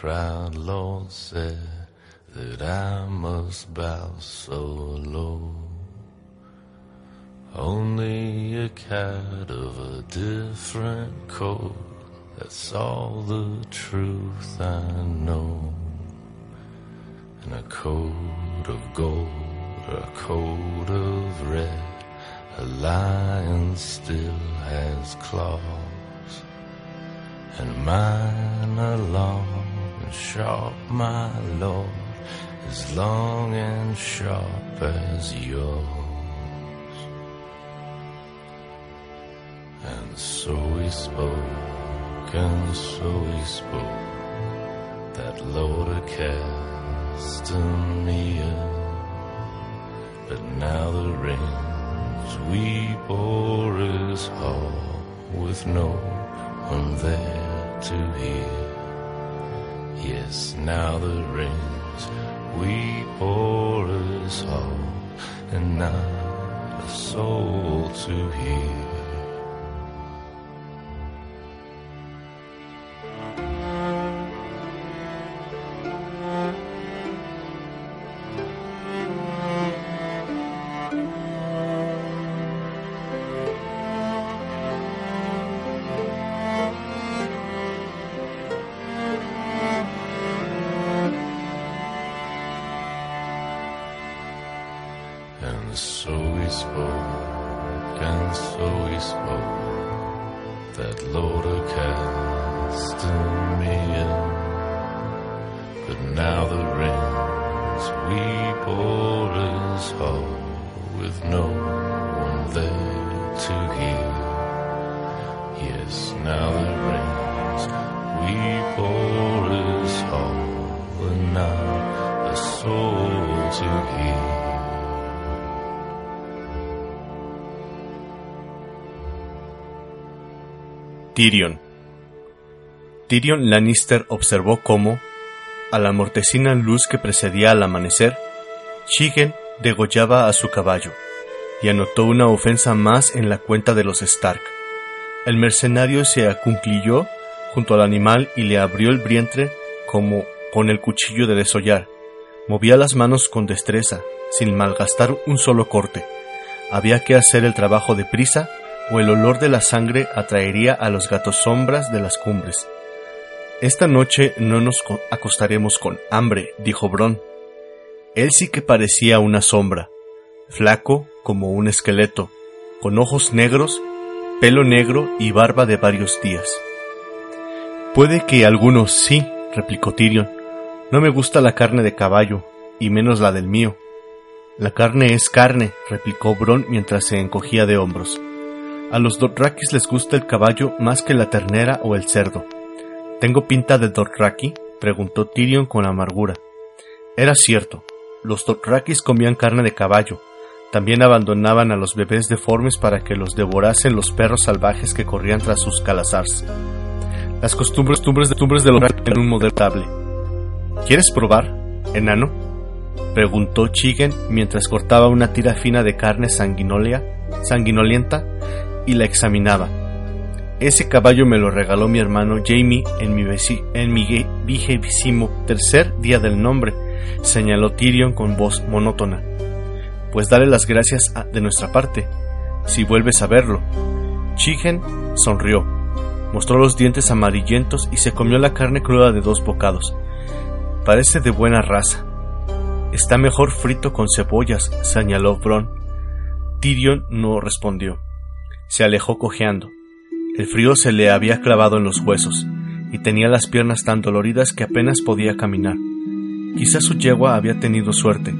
proud Lord said that I must bow so low. Only a cat of a different coat. That's all the truth I know. And a coat of gold or a coat of red. A lion still has claws. And mine are long sharp, my lord, as long and sharp as yours. And so he spoke, and so he spoke, that Lord cast me But now the rains we bore is hall with no one there to hear. Yes, now the rains we pour us all, and not a soul to hear. Tyrion. Tyrion Lannister observó cómo, a la mortecina luz que precedía al amanecer, Shigen degollaba a su caballo, y anotó una ofensa más en la cuenta de los Stark. El mercenario se acunclilló junto al animal y le abrió el vientre como con el cuchillo de desollar. Movía las manos con destreza, sin malgastar un solo corte. Había que hacer el trabajo de prisa o el olor de la sangre atraería a los gatos sombras de las cumbres. Esta noche no nos acostaremos con hambre, dijo Bron. Él sí que parecía una sombra, flaco como un esqueleto, con ojos negros, pelo negro y barba de varios días. Puede que algunos sí, replicó Tyrion. No me gusta la carne de caballo, y menos la del mío. La carne es carne, replicó Bron mientras se encogía de hombros. A los Dothrakis les gusta el caballo más que la ternera o el cerdo. ¿Tengo pinta de Dothraki? preguntó Tyrion con amargura. Era cierto. Los Dothrakis comían carne de caballo. También abandonaban a los bebés deformes para que los devorasen los perros salvajes que corrían tras sus calazars. Las costumbres, costumbres de tumbres de los en un modelo ¿Quieres probar, enano? preguntó Chigen mientras cortaba una tira fina de carne sanguinolenta y la examinaba. Ese caballo me lo regaló mi hermano Jamie en mi, en mi vigésimo tercer día del nombre, señaló Tyrion con voz monótona. Pues dale las gracias de nuestra parte, si vuelves a verlo. Chigen sonrió, mostró los dientes amarillentos y se comió la carne cruda de dos bocados. Parece de buena raza. Está mejor frito con cebollas, señaló Bron. Tyrion no respondió. Se alejó cojeando. El frío se le había clavado en los huesos, y tenía las piernas tan doloridas que apenas podía caminar. Quizás su yegua había tenido suerte.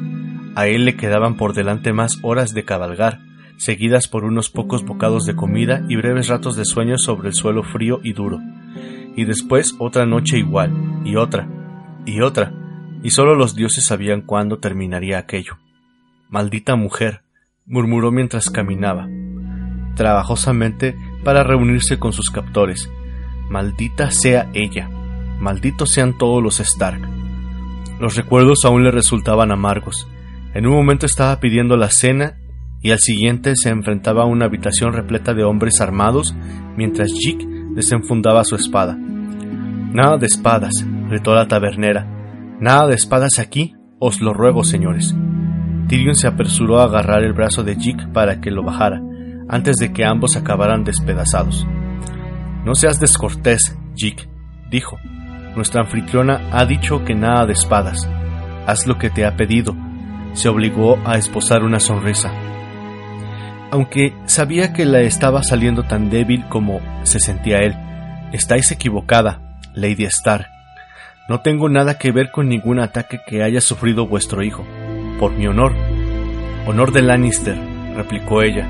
A él le quedaban por delante más horas de cabalgar, seguidas por unos pocos bocados de comida y breves ratos de sueño sobre el suelo frío y duro. Y después otra noche igual, y otra, y otra, y solo los dioses sabían cuándo terminaría aquello. Maldita mujer, murmuró mientras caminaba, trabajosamente para reunirse con sus captores. Maldita sea ella, malditos sean todos los Stark. Los recuerdos aún le resultaban amargos. En un momento estaba pidiendo la cena y al siguiente se enfrentaba a una habitación repleta de hombres armados mientras Jick desenfundaba su espada. Nada de espadas, gritó la tabernera. Nada de espadas aquí, os lo ruego, señores. Tyrion se apresuró a agarrar el brazo de Jick para que lo bajara, antes de que ambos acabaran despedazados. No seas descortés, Jick, dijo. Nuestra anfitriona ha dicho que nada de espadas. Haz lo que te ha pedido. Se obligó a esposar una sonrisa. Aunque sabía que la estaba saliendo tan débil como se sentía él. Estáis equivocada, Lady Stark. No tengo nada que ver con ningún ataque que haya sufrido vuestro hijo. Por mi honor. Honor de Lannister, replicó ella.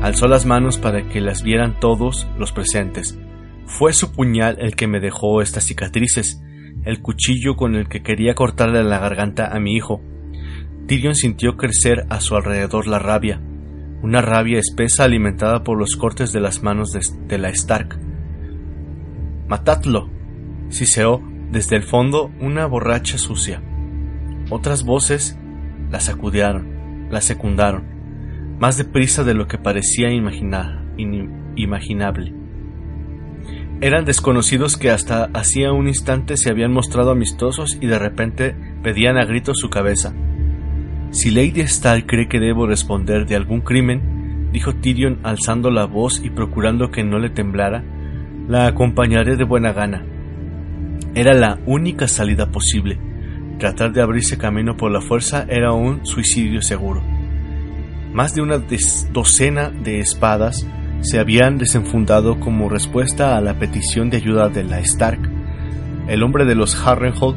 Alzó las manos para que las vieran todos los presentes. Fue su puñal el que me dejó estas cicatrices, el cuchillo con el que quería cortarle la garganta a mi hijo. Tyrion sintió crecer a su alrededor la rabia, una rabia espesa alimentada por los cortes de las manos de, la Stark. Matadlo, siseó desde el fondo una borracha sucia. Otras voces la sacudearon, la secundaron, más deprisa de lo que parecía imaginar, imaginable. Eran desconocidos que hasta hacía un instante se habían mostrado amistosos y de repente pedían a gritos su cabeza. Si Lady Stark cree que debo responder de algún crimen, dijo Tyrion alzando la voz y procurando que no le temblara, la acompañaré de buena gana. Era la única salida posible. Tratar de abrirse camino por la fuerza era un suicidio seguro. Más de una docena de espadas se habían desenfundado como respuesta a la petición de ayuda de la Stark. El hombre de los Harrenhal,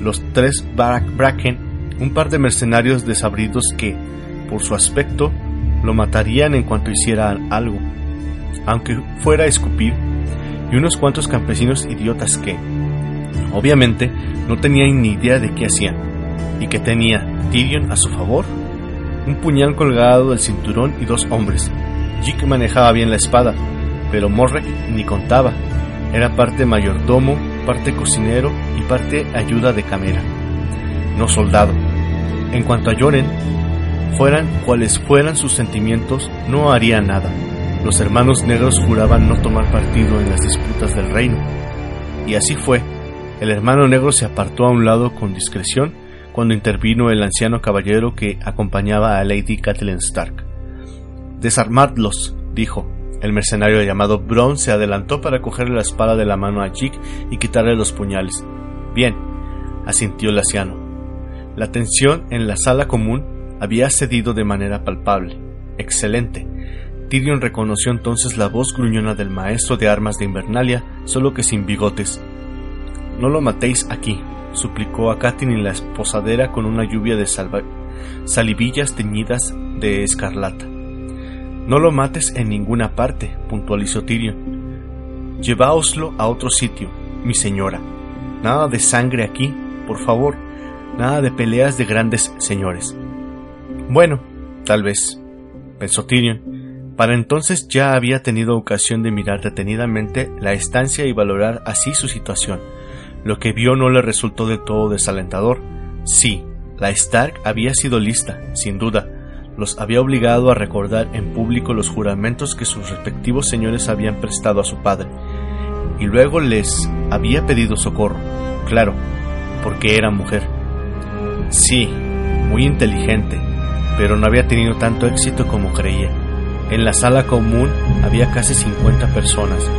los tres Bracken, un par de mercenarios desabridos que, por su aspecto, lo matarían en cuanto hicieran algo, aunque fuera a escupir, y unos cuantos campesinos idiotas que, Obviamente, no tenían ni idea de qué hacían. ¿Y que tenía Tyrion a su favor? Un puñal colgado del cinturón y dos hombres. Jick manejaba bien la espada, pero Morrek ni contaba. Era parte mayordomo, parte cocinero y parte ayuda de camera. No soldado. En cuanto a Joren, fueran cuales fueran sus sentimientos, no haría nada. Los hermanos negros juraban no tomar partido en las disputas del reino. Y así fue el hermano negro se apartó a un lado con discreción cuando intervino el anciano caballero que acompañaba a Lady Catelyn Stark. Desarmadlos, dijo. El mercenario llamado Bron se adelantó para cogerle la espada de la mano a Jick y quitarle los puñales. Bien, asintió el anciano. La tensión en la sala común había cedido de manera palpable. Excelente. Tyrion reconoció entonces la voz gruñona del maestro de armas de Invernalia, solo que sin bigotes, no lo matéis aquí, suplicó a en la posadera con una lluvia de salivillas teñidas de escarlata. No lo mates en ninguna parte, puntualizó Tyrion. Lleváoslo a otro sitio, mi señora. Nada de sangre aquí, por favor. Nada de peleas de grandes señores. Bueno, tal vez, pensó Tyrion. Para entonces ya había tenido ocasión de mirar detenidamente la estancia y valorar así su situación lo que vio no le resultó de todo desalentador. Sí, la Stark había sido lista, sin duda. Los había obligado a recordar en público los juramentos que sus respectivos señores habían prestado a su padre. Y luego les había pedido socorro. Claro, porque era mujer. Sí, muy inteligente, pero no había tenido tanto éxito como creía. En la sala común había casi 50 personas,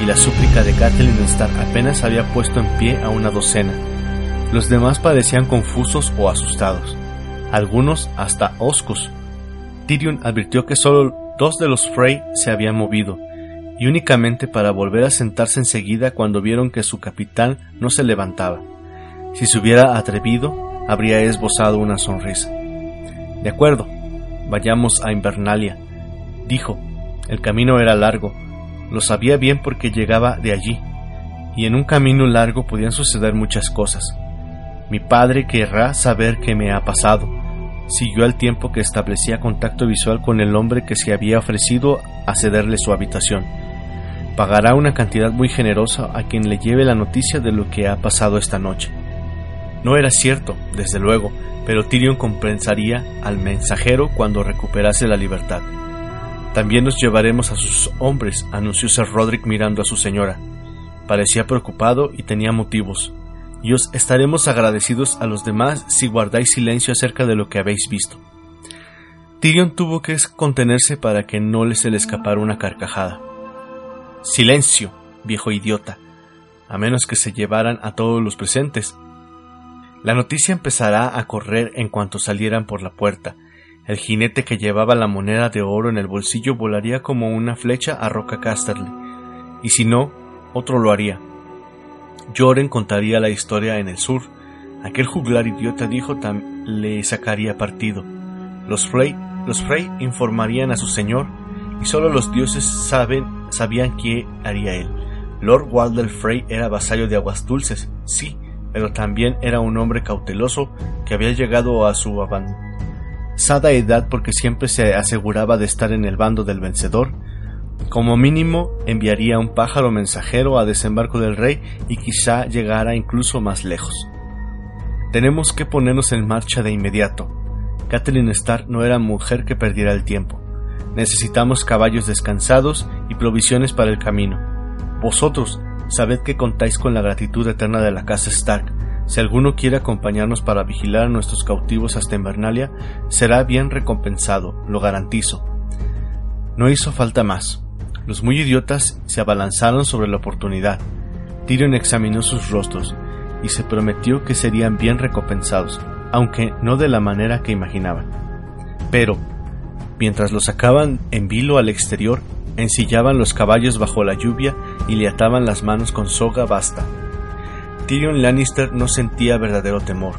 y la súplica de Kathleen Stark apenas había puesto en pie a una docena. Los demás parecían confusos o asustados, algunos hasta oscos. Tyrion advirtió que solo dos de los Frey se habían movido, y únicamente para volver a sentarse enseguida cuando vieron que su capitán no se levantaba. Si se hubiera atrevido, habría esbozado una sonrisa. De acuerdo, vayamos a Invernalia, Dijo, el camino era largo, lo sabía bien porque llegaba de allí, y en un camino largo podían suceder muchas cosas. Mi padre querrá saber qué me ha pasado. Siguió al tiempo que establecía contacto visual con el hombre que se había ofrecido a cederle su habitación. Pagará una cantidad muy generosa a quien le lleve la noticia de lo que ha pasado esta noche. No era cierto, desde luego, pero Tyrion compensaría al mensajero cuando recuperase la libertad. También nos llevaremos a sus hombres, anunció Sir Roderick mirando a su señora. Parecía preocupado y tenía motivos. Y os estaremos agradecidos a los demás si guardáis silencio acerca de lo que habéis visto. Tyrion tuvo que contenerse para que no se le escapara una carcajada. Silencio, viejo idiota, a menos que se llevaran a todos los presentes, la noticia empezará a correr en cuanto salieran por la puerta. El jinete que llevaba la moneda de oro en el bolsillo volaría como una flecha a Roca Casterly, y si no, otro lo haría. Joren contaría la historia en el sur. Aquel juglar idiota dijo le sacaría partido. Los Frey, los Frey informarían a su señor, y solo los dioses saben, sabían qué haría él. Lord Walder Frey era vasallo de aguas dulces, sí, pero también era un hombre cauteloso que había llegado a su avanzada edad porque siempre se aseguraba de estar en el bando del vencedor. Como mínimo enviaría un pájaro mensajero a desembarco del rey y quizá llegara incluso más lejos. Tenemos que ponernos en marcha de inmediato. Catherine Starr no era mujer que perdiera el tiempo. Necesitamos caballos descansados y provisiones para el camino. Vosotros, Sabed que contáis con la gratitud eterna de la casa Stark. Si alguno quiere acompañarnos para vigilar a nuestros cautivos hasta Invernalia, será bien recompensado, lo garantizo. No hizo falta más. Los muy idiotas se abalanzaron sobre la oportunidad. Tyrion examinó sus rostros y se prometió que serían bien recompensados, aunque no de la manera que imaginaban. Pero, mientras los sacaban en vilo al exterior, ensillaban los caballos bajo la lluvia y le ataban las manos con soga basta. Tyrion Lannister no sentía verdadero temor.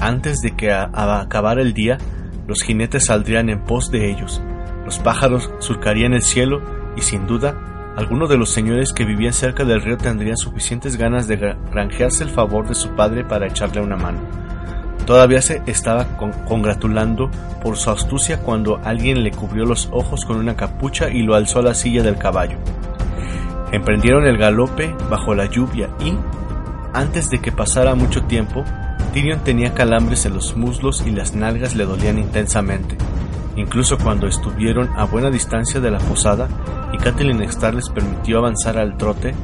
Antes de que acabara el día, los jinetes saldrían en pos de ellos, los pájaros surcarían el cielo y sin duda, algunos de los señores que vivían cerca del río tendrían suficientes ganas de granjearse el favor de su padre para echarle una mano. Todavía se estaba congratulando por su astucia cuando alguien le cubrió los ojos con una capucha y lo alzó a la silla del caballo. Emprendieron el galope bajo la lluvia y, antes de que pasara mucho tiempo, Tyrion tenía calambres en los muslos y las nalgas le dolían intensamente. Incluso cuando estuvieron a buena distancia de la posada y Catelyn Starr les permitió avanzar al trote,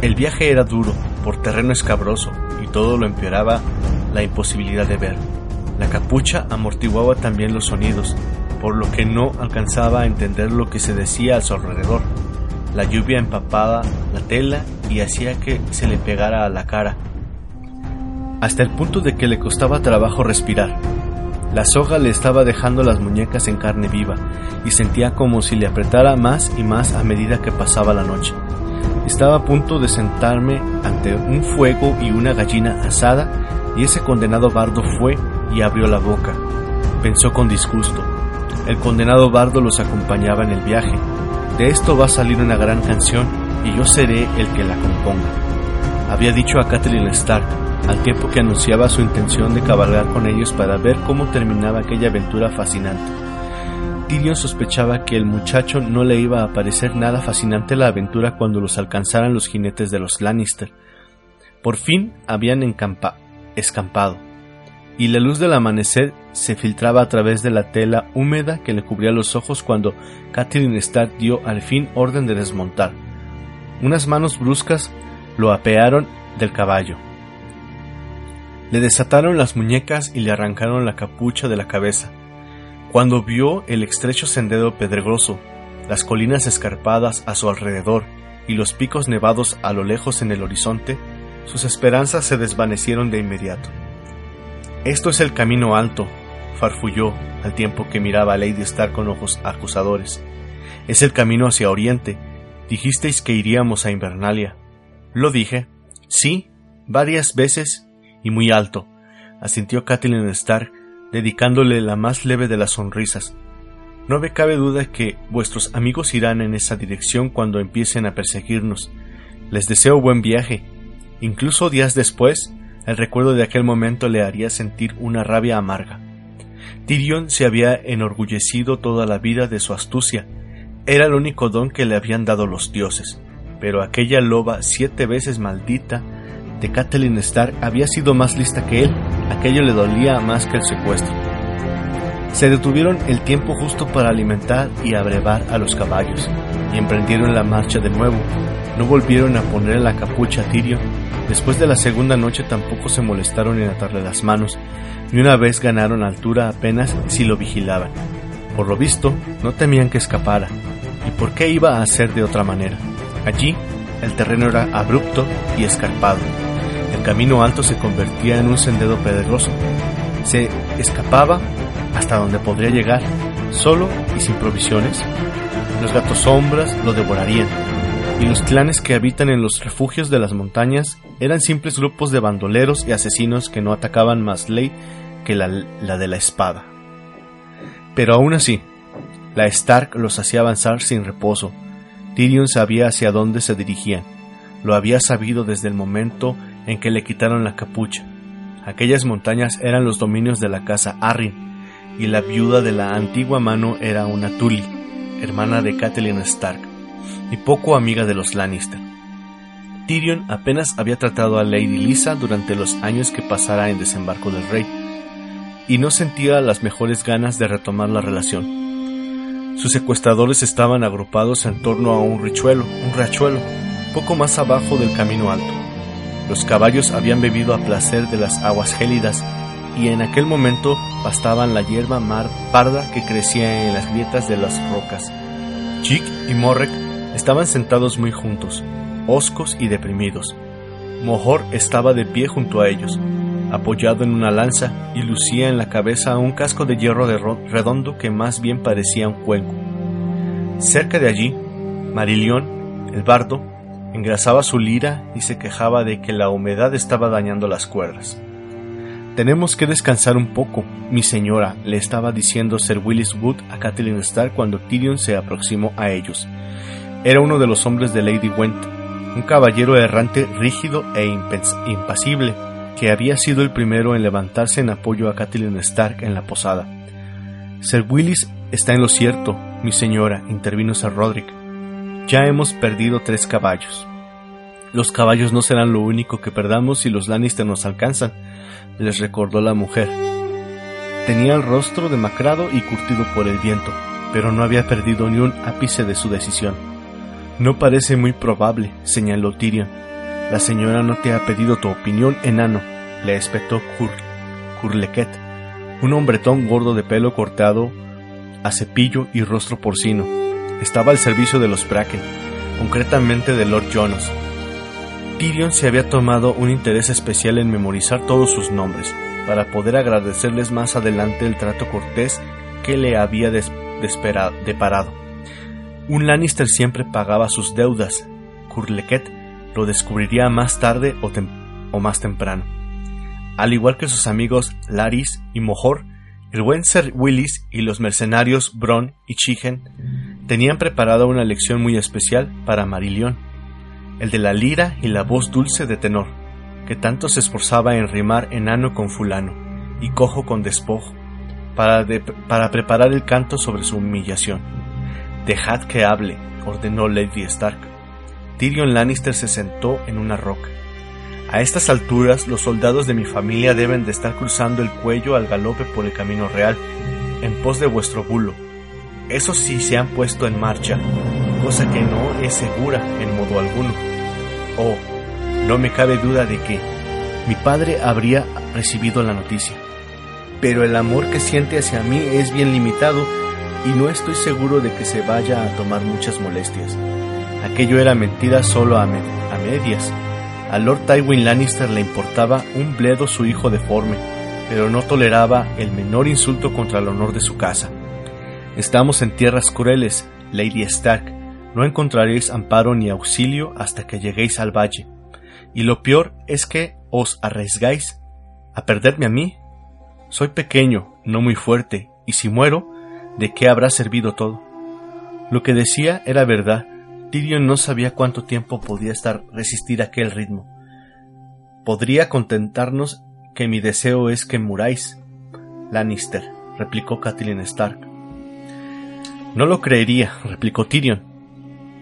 el viaje era duro, por terreno escabroso, y todo lo empeoraba la imposibilidad de ver. La capucha amortiguaba también los sonidos, por lo que no alcanzaba a entender lo que se decía a su alrededor. La lluvia empapaba la tela y hacía que se le pegara a la cara, hasta el punto de que le costaba trabajo respirar. La soga le estaba dejando las muñecas en carne viva y sentía como si le apretara más y más a medida que pasaba la noche. Estaba a punto de sentarme ante un fuego y una gallina asada y ese condenado bardo fue y abrió la boca. Pensó con disgusto. El condenado bardo los acompañaba en el viaje. De esto va a salir una gran canción y yo seré el que la componga. Había dicho a Kathleen Stark, al tiempo que anunciaba su intención de cabalgar con ellos para ver cómo terminaba aquella aventura fascinante. Tyrion sospechaba que el muchacho no le iba a parecer nada fascinante la aventura cuando los alcanzaran los jinetes de los Lannister. Por fin habían escampado, y la luz del amanecer se filtraba a través de la tela húmeda que le cubría los ojos cuando Catherine Stark dio al fin orden de desmontar. Unas manos bruscas lo apearon del caballo. Le desataron las muñecas y le arrancaron la capucha de la cabeza. Cuando vio el estrecho sendero pedregoso, las colinas escarpadas a su alrededor y los picos nevados a lo lejos en el horizonte, sus esperanzas se desvanecieron de inmediato. Esto es el camino alto, farfulló al tiempo que miraba a Lady Stark con ojos acusadores. Es el camino hacia Oriente. Dijisteis que iríamos a Invernalia. Lo dije. Sí, varias veces y muy alto, asintió Catelyn Stark, dedicándole la más leve de las sonrisas. No me cabe duda que vuestros amigos irán en esa dirección cuando empiecen a perseguirnos. Les deseo buen viaje. Incluso días después, el recuerdo de aquel momento le haría sentir una rabia amarga. Tyrion se había enorgullecido toda la vida de su astucia. Era el único don que le habían dado los dioses. Pero aquella loba siete veces maldita de Catelyn Stark había sido más lista que él. Aquello le dolía más que el secuestro. Se detuvieron el tiempo justo para alimentar y abrevar a los caballos, y emprendieron la marcha de nuevo. No volvieron a poner la capucha a Tyrion. Después de la segunda noche tampoco se molestaron en atarle las manos, ni una vez ganaron altura apenas si lo vigilaban. Por lo visto, no temían que escapara. ¿Y por qué iba a ser de otra manera? Allí, el terreno era abrupto y escarpado. El camino alto se convertía en un sendero pedregoso. Se escapaba hasta donde podría llegar, solo y sin provisiones. Los gatos sombras lo devorarían, y los clanes que habitan en los refugios de las montañas eran simples grupos de bandoleros y asesinos que no atacaban más ley que la, la de la espada. Pero aún así, la Stark los hacía avanzar sin reposo. Tyrion sabía hacia dónde se dirigían. Lo había sabido desde el momento en que le quitaron la capucha. Aquellas montañas eran los dominios de la casa Arryn, y la viuda de la antigua mano era una Tully, hermana de Catelyn Stark, y poco amiga de los Lannister. Tyrion apenas había tratado a Lady Lisa durante los años que pasara en desembarco del rey, y no sentía las mejores ganas de retomar la relación. Sus secuestradores estaban agrupados en torno a un richuelo, un riachuelo, poco más abajo del camino alto. Los caballos habían bebido a placer de las aguas gélidas y en aquel momento bastaban la hierba mar parda que crecía en las grietas de las rocas. Chick y Morrek estaban sentados muy juntos, hoscos y deprimidos. Mohor estaba de pie junto a ellos, apoyado en una lanza y lucía en la cabeza un casco de hierro de redondo que más bien parecía un cuenco. Cerca de allí, Marilión, el bardo, engrasaba su lira y se quejaba de que la humedad estaba dañando las cuerdas. Tenemos que descansar un poco, mi señora, le estaba diciendo Sir Willis Wood a Catelyn Stark cuando Tyrion se aproximó a ellos. Era uno de los hombres de Lady Went, un caballero errante rígido e impasible, que había sido el primero en levantarse en apoyo a Catelyn Stark en la posada. Sir Willis está en lo cierto, mi señora, intervino Sir Roderick. Ya hemos perdido tres caballos. Los caballos no serán lo único que perdamos si los Lannister nos alcanzan, les recordó la mujer. Tenía el rostro demacrado y curtido por el viento, pero no había perdido ni un ápice de su decisión. No parece muy probable, señaló Tyrion. La señora no te ha pedido tu opinión, enano, le espetó Cur Curlequet, un hombretón gordo de pelo cortado a cepillo y rostro porcino. Estaba al servicio de los Bracken, concretamente de Lord Jonas, Tyrion se había tomado un interés especial en memorizar todos sus nombres, para poder agradecerles más adelante el trato cortés que le había deparado. Un Lannister siempre pagaba sus deudas. Curlequet lo descubriría más tarde o, más temprano. Al igual que sus amigos Laris y Mohor, el buen Sir Willis y los mercenarios Bron y Chigen tenían preparada una lección muy especial para Marilión el de la lira y la voz dulce de tenor, que tanto se esforzaba en rimar enano con fulano y cojo con despojo, para, para preparar el canto sobre su humillación. Dejad que hable, ordenó Lady Stark. Tyrion Lannister se sentó en una roca. A estas alturas los soldados de mi familia deben de estar cruzando el cuello al galope por el camino real, en pos de vuestro bulo. Esos sí se han puesto en marcha, cosa que no es segura en modo alguno. Oh, no me cabe duda de que mi padre habría recibido la noticia. Pero el amor que siente hacia mí es bien limitado y no estoy seguro de que se vaya a tomar muchas molestias. Aquello era mentira solo a, medias. A Lord Tywin Lannister le importaba un bledo su hijo deforme, pero no toleraba el menor insulto contra el honor de su casa. Estamos en tierras crueles, Lady Stark, no encontraréis amparo ni auxilio hasta que lleguéis al valle. Y lo peor es que os arriesgáis a perderme a mí. Soy pequeño, no muy fuerte, y si muero, ¿de qué habrá servido todo? Lo que decía era verdad. Tyrion no sabía cuánto tiempo podía estar resistir aquel ritmo. Podría contentarnos que mi deseo es que muráis, Lannister, replicó Catelyn Stark. No lo creería, replicó Tyrion.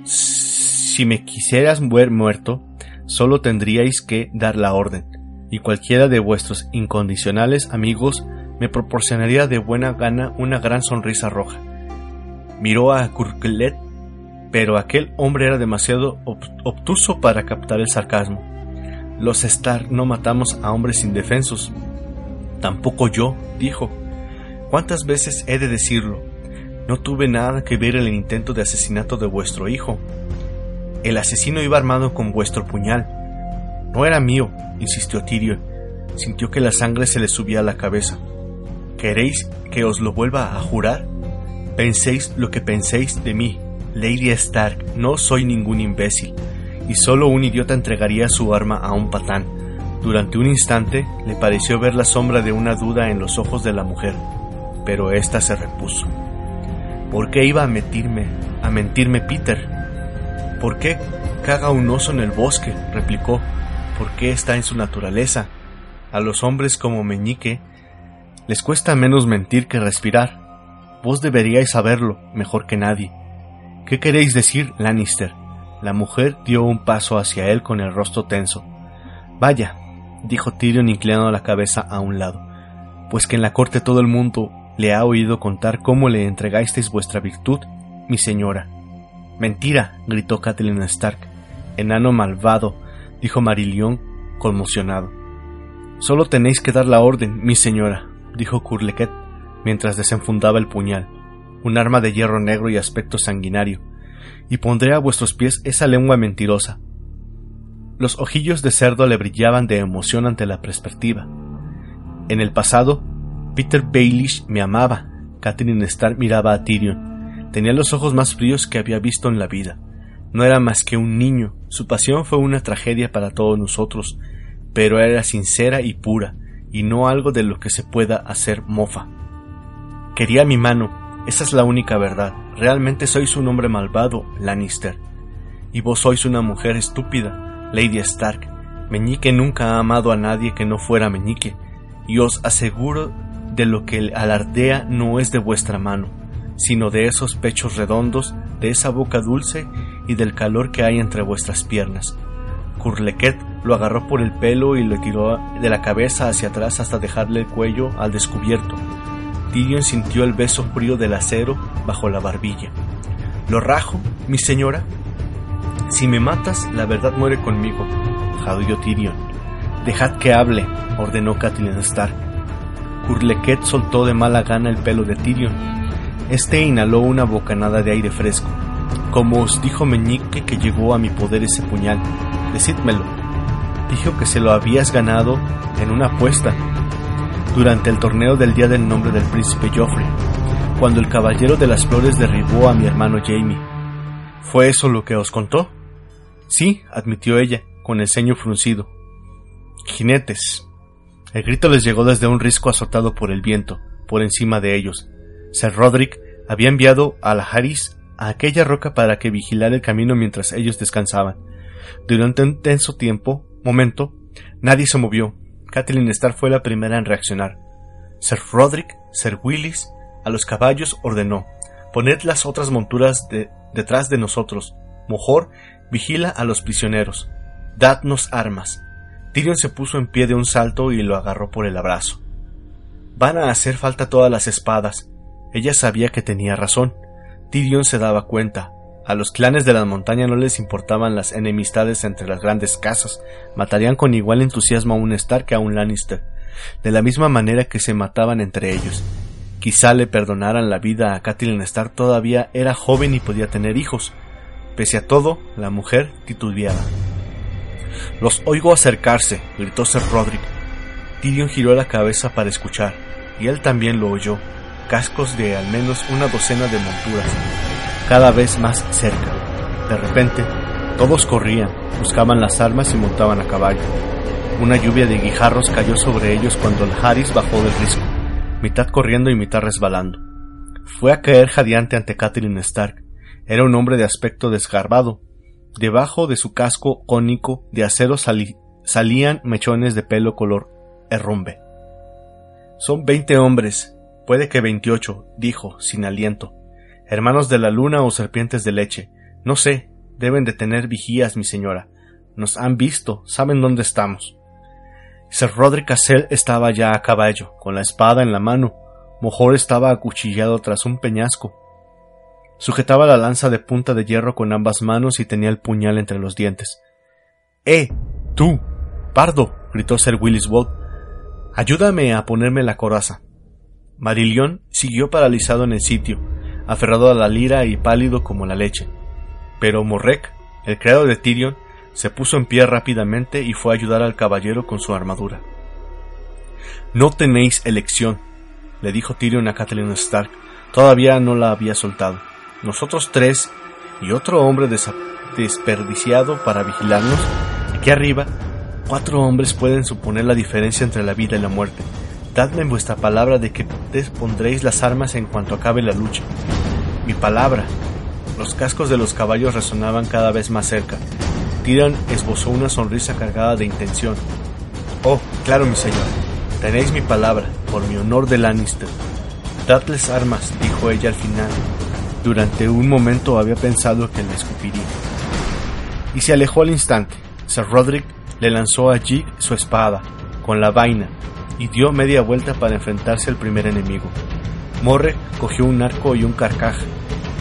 Si me quisieras ver muerto, solo tendríais que dar la orden, y cualquiera de vuestros incondicionales amigos me proporcionaría de buena gana una gran sonrisa roja. Miró a Kurklet, pero aquel hombre era demasiado obtuso para captar el sarcasmo. Los Stark no matamos a hombres indefensos. Tampoco yo, dijo. ¿Cuántas veces he de decirlo? No tuve nada que ver en el intento de asesinato de vuestro hijo. El asesino iba armado con vuestro puñal. No era mío, insistió Tyrion. Sintió que la sangre se le subía a la cabeza. ¿Queréis que os lo vuelva a jurar? Penséis lo que penséis de mí, Lady Stark, no soy ningún imbécil, y solo un idiota entregaría su arma a un patán. Durante un instante le pareció ver la sombra de una duda en los ojos de la mujer, pero ésta se repuso. ¿Por qué iba a mentirme, a mentirme Peter? ¿Por qué caga un oso en el bosque? replicó. ¿Por qué está en su naturaleza? A los hombres como Meñique les cuesta menos mentir que respirar. Vos deberíais saberlo mejor que nadie. ¿Qué queréis decir, Lannister? La mujer dio un paso hacia él con el rostro tenso. Vaya, dijo Tyrion inclinando la cabeza a un lado, pues que en la corte todo el mundo le ha oído contar cómo le entregasteis vuestra virtud, mi señora. Mentira, gritó Catelyn Stark. Enano malvado, dijo Marilión, conmocionado. Solo tenéis que dar la orden, mi señora dijo Curlequet mientras desenfundaba el puñal, un arma de hierro negro y aspecto sanguinario, y pondré a vuestros pies esa lengua mentirosa. Los ojillos de cerdo le brillaban de emoción ante la perspectiva. En el pasado, Peter Baelish me amaba. Catherine Starr miraba a Tyrion. Tenía los ojos más fríos que había visto en la vida. No era más que un niño. Su pasión fue una tragedia para todos nosotros, pero era sincera y pura, y no algo de lo que se pueda hacer mofa. Quería mi mano, esa es la única verdad. Realmente sois un hombre malvado, Lannister. Y vos sois una mujer estúpida, Lady Stark. Meñique nunca ha amado a nadie que no fuera Meñique, y os aseguro de lo que alardea no es de vuestra mano, sino de esos pechos redondos, de esa boca dulce y del calor que hay entre vuestras piernas. Curlequet lo agarró por el pelo y le tiró de la cabeza hacia atrás hasta dejarle el cuello al descubierto. Tyrion sintió el beso frío del acero bajo la barbilla. ¿Lo rajo, mi señora? Si me matas, la verdad muere conmigo, jadeó Tyrion. Dejad que hable, ordenó Catelyn Stark. Curlequet soltó de mala gana el pelo de Tyrion. Este inhaló una bocanada de aire fresco. Como os dijo Meñique que llegó a mi poder ese puñal, decídmelo, dijo que se lo habías ganado en una apuesta durante el torneo del día del nombre del príncipe Joffrey, cuando el caballero de las flores derribó a mi hermano Jamie. ¿Fue eso lo que os contó? Sí, admitió ella, con el ceño fruncido. Jinetes. El grito les llegó desde un risco azotado por el viento, por encima de ellos. Sir Roderick había enviado a la Harris a aquella roca para que vigilara el camino mientras ellos descansaban. Durante un tenso tiempo, momento, nadie se movió. Kathleen Starr fue la primera en reaccionar. Sir Roderick, Sir Willis, a los caballos ordenó: Poned las otras monturas detrás de nosotros. Mejor, vigila a los prisioneros. Dadnos armas. Tyrion se puso en pie de un salto y lo agarró por el abrazo. Van a hacer falta todas las espadas. Ella sabía que tenía razón. Tyrion se daba cuenta. A los clanes de la montaña no les importaban las enemistades entre las grandes casas, matarían con igual entusiasmo a un Stark que a un Lannister, de la misma manera que se mataban entre ellos. Quizá le perdonaran la vida a Catelyn Stark todavía era joven y podía tener hijos. Pese a todo, la mujer titubeaba. Los oigo acercarse, gritó Sir Roderick. Tyrion giró la cabeza para escuchar, y él también lo oyó, cascos de al menos una docena de monturas, cada vez más cerca. De repente, todos corrían, buscaban las armas y montaban a caballo. Una lluvia de guijarros cayó sobre ellos cuando el Harris bajó del risco, mitad corriendo y mitad resbalando. fue a caer jadeante ante Catherine Stark. Era un hombre de aspecto desgarbado. Debajo de su casco cónico de acero salían mechones de pelo color herrumbe. Son veinte hombres, puede que veintiocho, dijo, sin aliento. Hermanos de la luna o serpientes de leche. No sé, deben de tener vigías, mi señora. Nos han visto, saben dónde estamos. Sir Roderick Cassell estaba ya a caballo, con la espada en la mano. Mojor estaba acuchillado tras un peñasco. Sujetaba la lanza de punta de hierro con ambas manos y tenía el puñal entre los dientes. ¡Eh! ¡Tú! ¡Pardo! gritó Sir Willis Walt. Ayúdame a ponerme la coraza. Marilión siguió paralizado en el sitio, aferrado a la lira y pálido como la leche. Pero Morrek, el criado de Tyrion, se puso en pie rápidamente y fue a ayudar al caballero con su armadura. No tenéis elección, le dijo Tyrion a Catelyn Stark. Todavía no la había soltado. Nosotros tres y otro hombre desperdiciado para vigilarnos, aquí arriba, cuatro hombres pueden suponer la diferencia entre la vida y la muerte. Dadme vuestra palabra de que despondréis las armas en cuanto acabe la lucha. Mi palabra. Los cascos de los caballos resonaban cada vez más cerca. Tyrion esbozó una sonrisa cargada de intención. Oh, claro, mi señor. Tenéis mi palabra, por mi honor de Lannister. Dadles armas, dijo ella al final. Durante un momento había pensado que le escupiría. Y se alejó al instante. Sir Roderick le lanzó a Jig su espada, con la vaina, y dio media vuelta para enfrentarse al primer enemigo. Morre cogió un arco y un carcaj,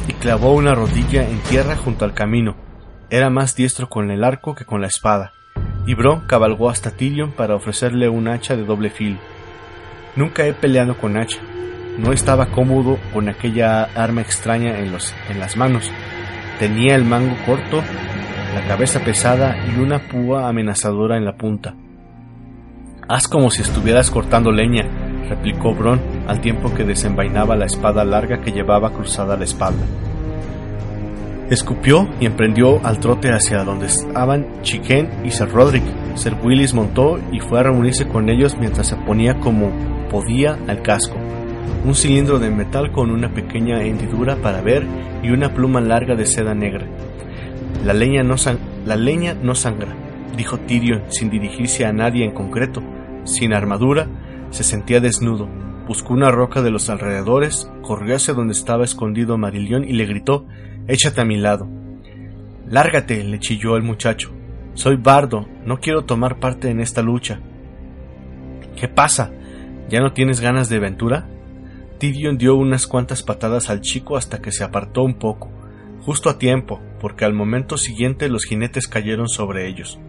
y clavó una rodilla en tierra junto al camino. Era más diestro con el arco que con la espada, y Bron cabalgó hasta Tyrion para ofrecerle un hacha de doble filo. Nunca he peleado con hacha. No estaba cómodo con aquella arma extraña en, los, en las manos. Tenía el mango corto, la cabeza pesada y una púa amenazadora en la punta. Haz como si estuvieras cortando leña, replicó Bron al tiempo que desenvainaba la espada larga que llevaba cruzada la espalda. Escupió y emprendió al trote hacia donde estaban Chiquen y Sir Roderick. Sir Willis montó y fue a reunirse con ellos mientras se ponía como podía al casco, un cilindro de metal con una pequeña hendidura para ver y una pluma larga de seda negra. La leña no, la leña no sangra, dijo Tyrion sin dirigirse a nadie en concreto. Sin armadura, se sentía desnudo. Buscó una roca de los alrededores, corrió hacia donde estaba escondido Marilión y le gritó Échate a mi lado. Lárgate, le chilló el muchacho. Soy bardo, no quiero tomar parte en esta lucha. ¿Qué pasa? ¿Ya no tienes ganas de aventura? Tyrion dio unas cuantas patadas al chico hasta que se apartó un poco, justo a tiempo, porque al momento siguiente los jinetes cayeron sobre ellos.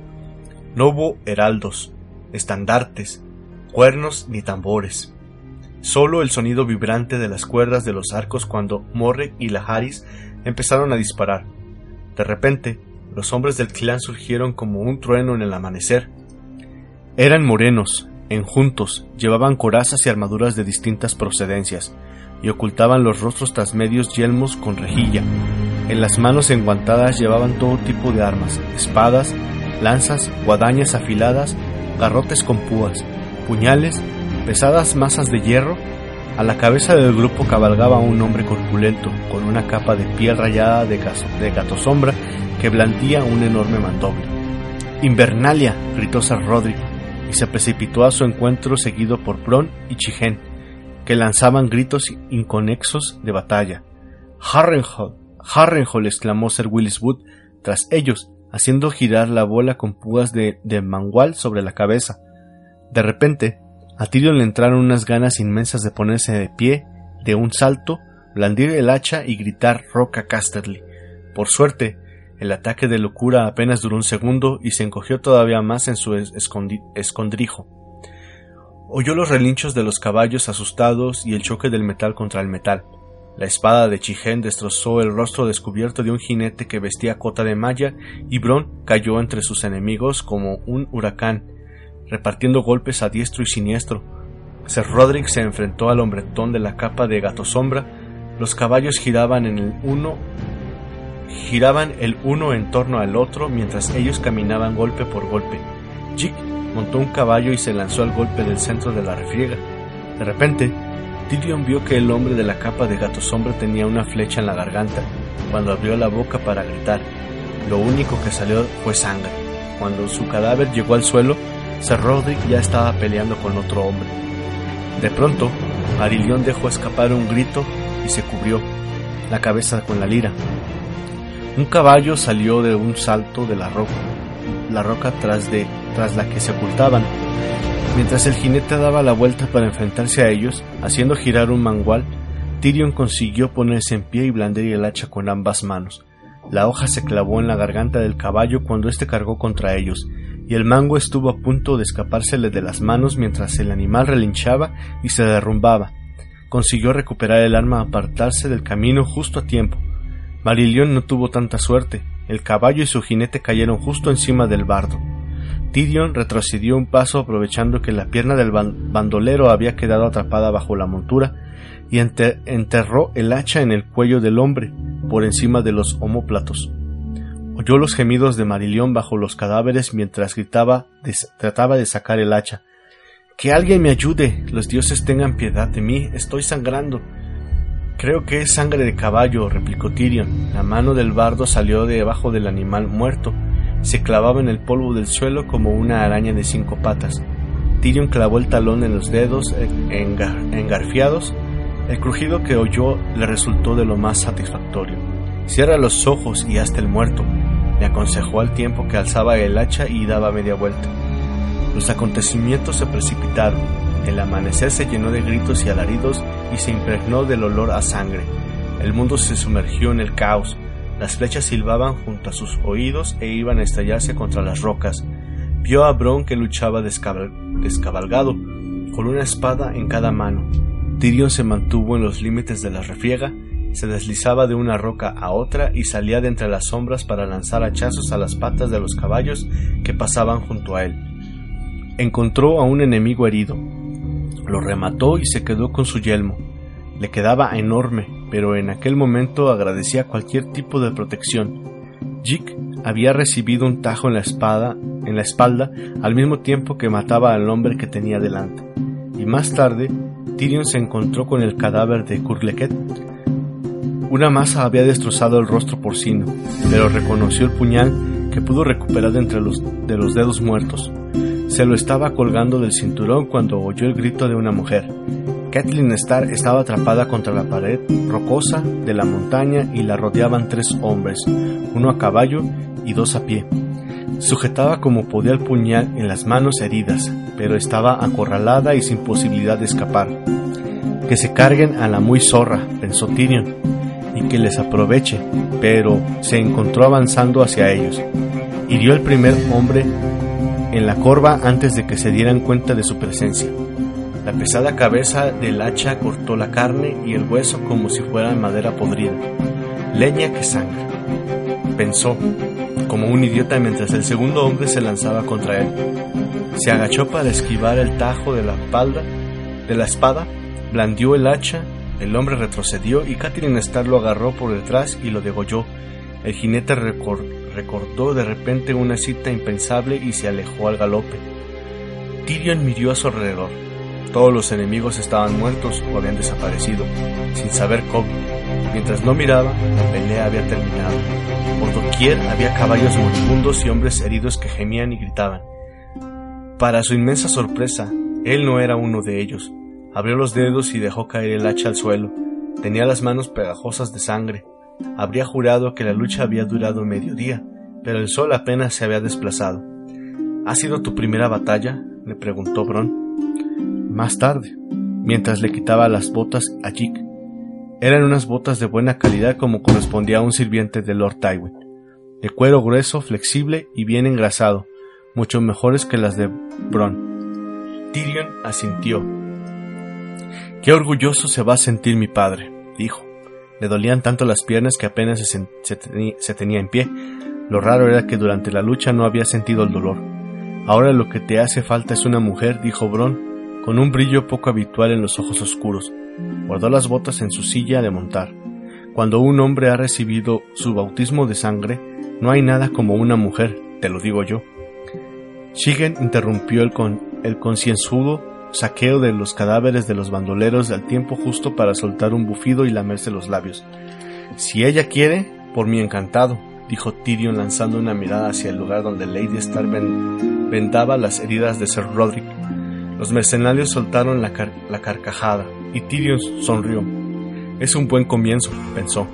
No hubo heraldos, estandartes, cuernos ni tambores. Solo el sonido vibrante de las cuerdas de los arcos cuando Morre y Laharis empezaron a disparar. De repente, los hombres del clan surgieron como un trueno en el amanecer. Eran morenos, enjuntos, llevaban corazas y armaduras de distintas procedencias, y ocultaban los rostros tras medios yelmos con rejilla. En las manos enguantadas llevaban todo tipo de armas, espadas, lanzas, guadañas afiladas, garrotes con púas, puñales, pesadas masas de hierro a la cabeza del grupo cabalgaba un hombre corpulento, con una capa de piel rayada de, gato, sombra que blandía un enorme mandoble. Invernalia, gritó Sir Roderick, y se precipitó a su encuentro seguido por Bron y Chigen, que lanzaban gritos inconexos de batalla. Harrenhal, Harrenhal, exclamó Sir Willis Wood tras ellos, haciendo girar la bola con púas de, mangual sobre la cabeza. De repente, a Tyrion le entraron unas ganas inmensas de ponerse de pie, de un salto, blandir el hacha y gritar Roca Casterly. Por suerte, el ataque de locura apenas duró un segundo y se encogió todavía más en su escondrijo. Oyó los relinchos de los caballos asustados y el choque del metal contra el metal. La espada de Chigen destrozó el rostro descubierto de un jinete que vestía cota de malla y Bron cayó entre sus enemigos como un huracán repartiendo golpes a diestro y siniestro. Sir Roderick se enfrentó al hombretón de la capa de gato sombra. Los caballos giraban en el uno giraban el uno en torno al otro mientras ellos caminaban golpe por golpe. Jig montó un caballo y se lanzó al golpe del centro de la refriega. De repente, Tyrion vio que el hombre de la capa de gato sombra tenía una flecha en la garganta cuando abrió la boca para gritar. Lo único que salió fue sangre. Cuando su cadáver llegó al suelo, Sir Roderick ya estaba peleando con otro hombre. De pronto, Arilión dejó escapar un grito y se cubrió la cabeza con la lira. Un caballo salió de un salto de la roca, la roca tras, de, tras la que se ocultaban. Mientras el jinete daba la vuelta para enfrentarse a ellos, haciendo girar un mangual, Tyrion consiguió ponerse en pie y blandir el hacha con ambas manos. La hoja se clavó en la garganta del caballo cuando éste cargó contra ellos, y el mango estuvo a punto de escapársele de las manos mientras el animal relinchaba y se derrumbaba. Consiguió recuperar el arma apartarse del camino justo a tiempo. Marilión no tuvo tanta suerte. El caballo y su jinete cayeron justo encima del bardo. Tyrion retrocedió un paso aprovechando que la pierna del bandolero había quedado atrapada bajo la montura y enterró el hacha en el cuello del hombre, por encima de los omóplatos. Oyó los gemidos de Marilión bajo los cadáveres mientras gritaba, trataba de sacar el hacha. Que alguien me ayude. Los dioses tengan piedad de mí. Estoy sangrando. Creo que es sangre de caballo, replicó Tyrion. La mano del bardo salió de debajo del animal muerto. Se clavaba en el polvo del suelo como una araña de cinco patas. Tyrion clavó el talón en los dedos eh, engarfiados el crujido que oyó le resultó de lo más satisfactorio. Cierra los ojos y hasta el muerto, le aconsejó al tiempo que alzaba el hacha y daba media vuelta. Los acontecimientos se precipitaron, el amanecer se llenó de gritos y alaridos y se impregnó del olor a sangre. El mundo se sumergió en el caos, las flechas silbaban junto a sus oídos e iban a estallarse contra las rocas. Vio a Bron que luchaba descabalgado, con una espada en cada mano. Tyrion se mantuvo en los límites de la refriega, se deslizaba de una roca a otra y salía de entre las sombras para lanzar hachazos a las patas de los caballos que pasaban junto a él. Encontró a un enemigo herido, lo remató y se quedó con su yelmo. Le quedaba enorme, pero en aquel momento agradecía cualquier tipo de protección. Jick había recibido un tajo en la espada, en la espalda, al mismo tiempo que mataba al hombre que tenía delante. Y más tarde Tyrion se encontró con el cadáver de Kurleket. Una masa había destrozado el rostro porcino, pero reconoció el puñal que pudo recuperar de entre los, de los dedos muertos. Se lo estaba colgando del cinturón cuando oyó el grito de una mujer. Kathleen Starr estaba atrapada contra la pared rocosa de la montaña y la rodeaban tres hombres, uno a caballo y dos a pie. Sujetaba como podía el puñal en las manos heridas, pero estaba acorralada y sin posibilidad de escapar. Que se carguen a la muy zorra, pensó Tyrion, y que les aproveche, pero se encontró avanzando hacia ellos. Hirió el primer hombre en la corva antes de que se dieran cuenta de su presencia. La pesada cabeza del hacha cortó la carne y el hueso como si fuera madera podrida. Leña que sangre. Pensó, como un idiota mientras el segundo hombre se lanzaba contra él. Se agachó para esquivar el tajo de la espalda, de la espada, blandió el hacha, el hombre retrocedió y Catherine Starr lo agarró por detrás y lo degolló. El jinete recordó de repente una cita impensable y se alejó al galope. Tyrion miró a su alrededor. Todos los enemigos estaban muertos o habían desaparecido, sin saber cómo. Mientras no miraba, la pelea había terminado. Por doquier había caballos moribundos y hombres heridos que gemían y gritaban. Para su inmensa sorpresa, él no era uno de ellos. Abrió los dedos y dejó caer el hacha al suelo. Tenía las manos pegajosas de sangre. Habría jurado que la lucha había durado medio día, pero el sol apenas se había desplazado. ¿Ha sido tu primera batalla? le preguntó Bron. Más tarde, mientras le quitaba las botas a Jick. Eran unas botas de buena calidad como correspondía a un sirviente de Lord Tywin, de cuero grueso, flexible y bien engrasado, mucho mejores que las de Bron. Tyrion asintió. Qué orgulloso se va a sentir mi padre, dijo. Le dolían tanto las piernas que apenas se, tenía en pie. Lo raro era que durante la lucha no había sentido el dolor. Ahora lo que te hace falta es una mujer, dijo Bron, con un brillo poco habitual en los ojos oscuros. Guardó las botas en su silla de montar. Cuando un hombre ha recibido su bautismo de sangre, no hay nada como una mujer, te lo digo yo. Shigen interrumpió el, el concienzudo saqueo de los cadáveres de los bandoleros al tiempo justo para soltar un bufido y lamerse los labios. Si ella quiere, por mí encantado, dijo Tyrion lanzando una mirada hacia el lugar donde Lady Stark vendaba las heridas de Sir Roderick. Los mercenarios soltaron la, carcajada y Tyrion sonrió. Es un buen comienzo, pensó.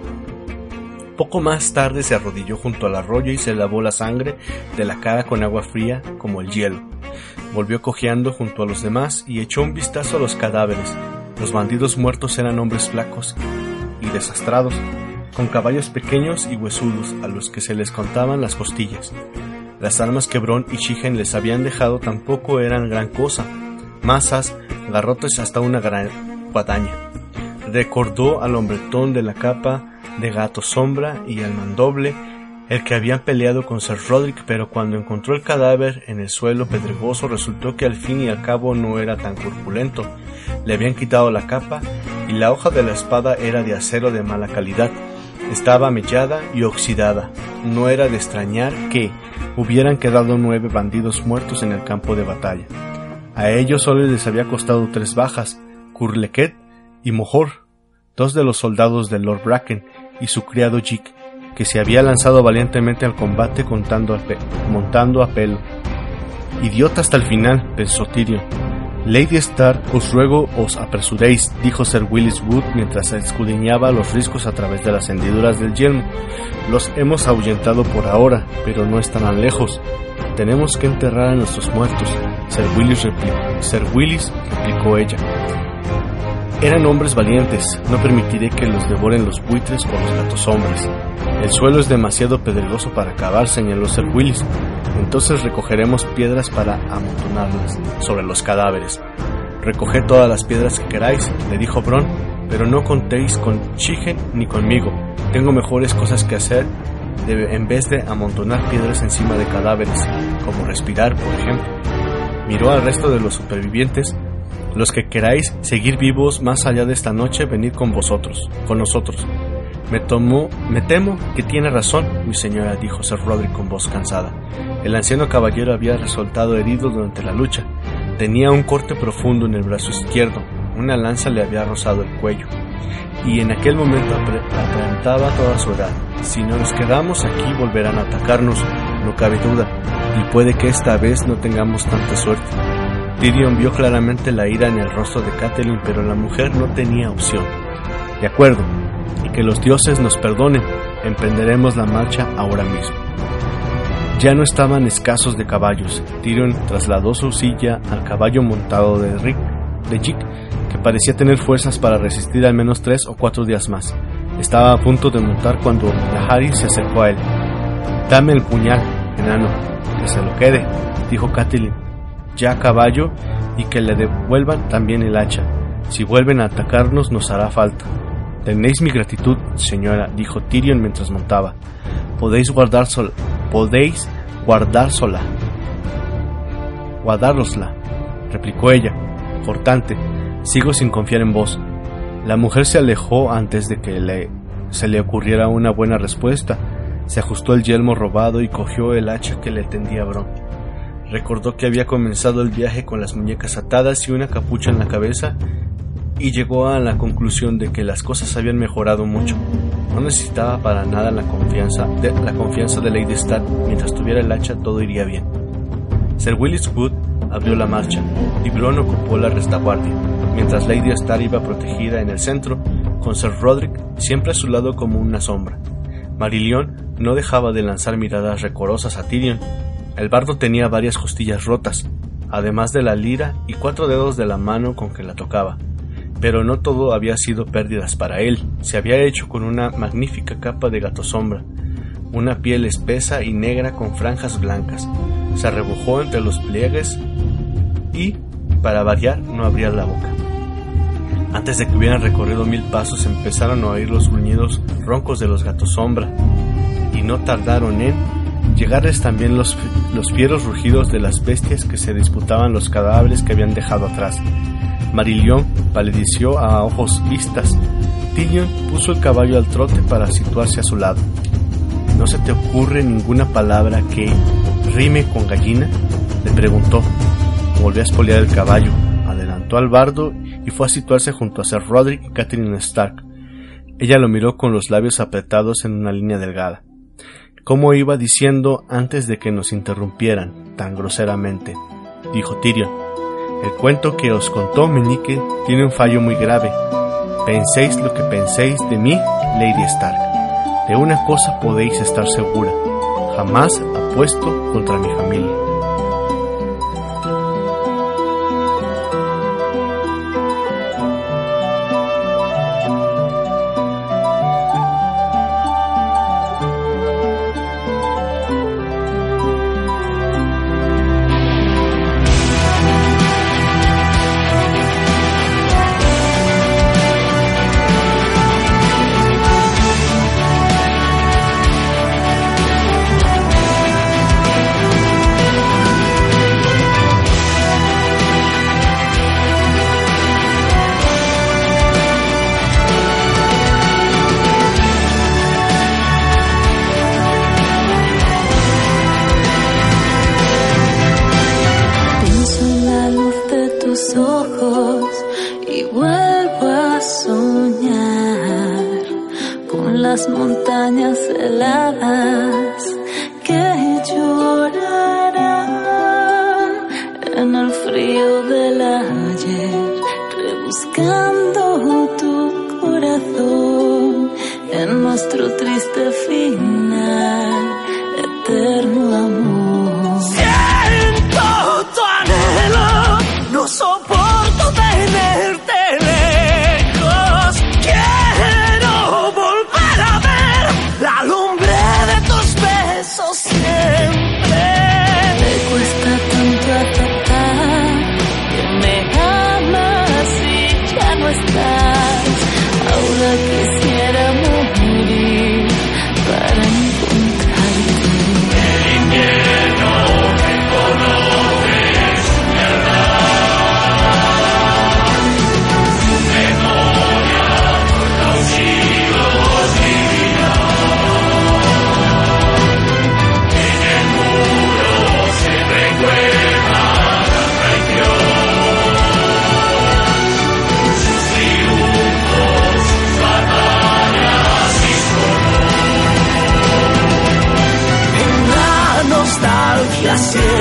Poco más tarde se arrodilló junto al arroyo y se lavó la sangre de la cara con agua fría como el hielo. Volvió cojeando junto a los demás y echó un vistazo a los cadáveres. Los bandidos muertos eran hombres flacos y desastrados, con caballos pequeños y huesudos a los que se les contaban las costillas. Las armas que Bron y Shigen les habían dejado tampoco eran gran cosa, masas, garrotes hasta una gran guadaña. Recordó al hombretón de la capa de Gato Sombra y al mandoble, el que habían peleado con Sir Roderick, pero cuando encontró el cadáver en el suelo pedregoso resultó que al fin y al cabo no era tan corpulento. Le habían quitado la capa y la hoja de la espada era de acero de mala calidad. Estaba mellada y oxidada. No era de extrañar que hubieran quedado nueve bandidos muertos en el campo de batalla. A ellos solo les había costado tres bajas, Curlequet y Mojor, dos de los soldados de Lord Bracken, y su criado Jick, que se había lanzado valientemente al combate montando a pelo. Idiota hasta el final, pensó Tyrion. Lady Stark, os ruego os apresuréis, dijo Sir Willis Wood mientras escudriñaba los riscos a través de las hendiduras del yelmo. Los hemos ahuyentado por ahora, pero no están lejos. Tenemos que enterrar a nuestros muertos. Sir Willis replicó, Sir Willis, replicó ella. Eran hombres valientes, no permitiré que los devoren los buitres o los gatos hombres. El suelo es demasiado pedregoso para acabar, señaló Sir Willis. Entonces recogeremos piedras para amontonarlas sobre los cadáveres. Recoged todas las piedras que queráis, le dijo Bron, pero no contéis con Chigen ni conmigo. Tengo mejores cosas que hacer en vez de amontonar piedras encima de cadáveres, como respirar, por ejemplo. Miró al resto de los supervivientes los que queráis seguir vivos más allá de esta noche, venid con vosotros, con nosotros. Me tomó, me temo que tiene razón, mi señora, dijo Sir Roderick con voz cansada. El anciano caballero había resultado herido durante la lucha. Tenía un corte profundo en el brazo izquierdo, una lanza le había rozado el cuello, y en aquel momento aparentaba toda su edad. Si no nos quedamos aquí volverán a atacarnos, no cabe duda, y puede que esta vez no tengamos tanta suerte. Tyrion vio claramente la ira en el rostro de Catelyn, pero la mujer no tenía opción. De acuerdo, y que los dioses nos perdonen, emprenderemos la marcha ahora mismo. Ya no estaban escasos de caballos. Tyrion trasladó su silla al caballo montado de Rick, de Jick, que parecía tener fuerzas para resistir al menos tres o cuatro días más. Estaba a punto de montar cuando Nahari se acercó a él. Dame el puñal, enano, que se lo quede, dijo Catelyn ya a caballo y que le devuelvan también el hacha. Si vuelven a atacarnos nos hará falta. Tenéis mi gratitud, señora, dijo Tyrion mientras montaba. Podéis guardar sola. Podéis guardar sola. Replicó ella, cortante. Sigo sin confiar en vos. La mujer se alejó antes de que le, se le ocurriera una buena respuesta. Se ajustó el yelmo robado y cogió el hacha que le tendía Bron. Recordó que había comenzado el viaje con las muñecas atadas y una capucha en la cabeza y llegó a la conclusión de que las cosas habían mejorado mucho. No necesitaba para nada la confianza de, la confianza de Lady Stark. Mientras tuviera el hacha todo iría bien. Sir Willis Wood abrió la marcha y Bron ocupó la retaguardia, mientras Lady Stark iba protegida en el centro, con Sir Roderick siempre a su lado como una sombra. Marillion no dejaba de lanzar miradas recorosas a Tyrion, el bardo tenía varias costillas rotas, además de la lira y cuatro dedos de la mano con que la tocaba. Pero no todo había sido pérdidas para él, se había hecho con una magnífica capa de gato sombra, una piel espesa y negra con franjas blancas. Se arrebujó entre los pliegues y, para variar, no abría la boca. Antes de que hubieran recorrido mil pasos empezaron a oír los gruñidos roncos de los gatos sombra, y no tardaron en llegarles también los, fieros rugidos de las bestias que se disputaban los cadáveres que habían dejado atrás. Marilión palideció a ojos vistas. Tyrion puso el caballo al trote para situarse a su lado. ¿No se te ocurre ninguna palabra que rime con gallina? le preguntó. Volvió a espolear el caballo, levantó al bardo y fue a situarse junto a Sir Roderick y Catherine Stark. Ella lo miró con los labios apretados en una línea delgada. Como iba diciendo antes de que nos interrumpieran tan groseramente, dijo Tyrion. El cuento que os contó Meñique tiene un fallo muy grave. Penséis lo que penséis de mí, Lady Stark. De una cosa podéis estar segura. Jamás apuesto contra mi familia. montañas heladas que llorarán en el frío del ayer, rebuscando tu corazón en nuestro triste final.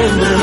remember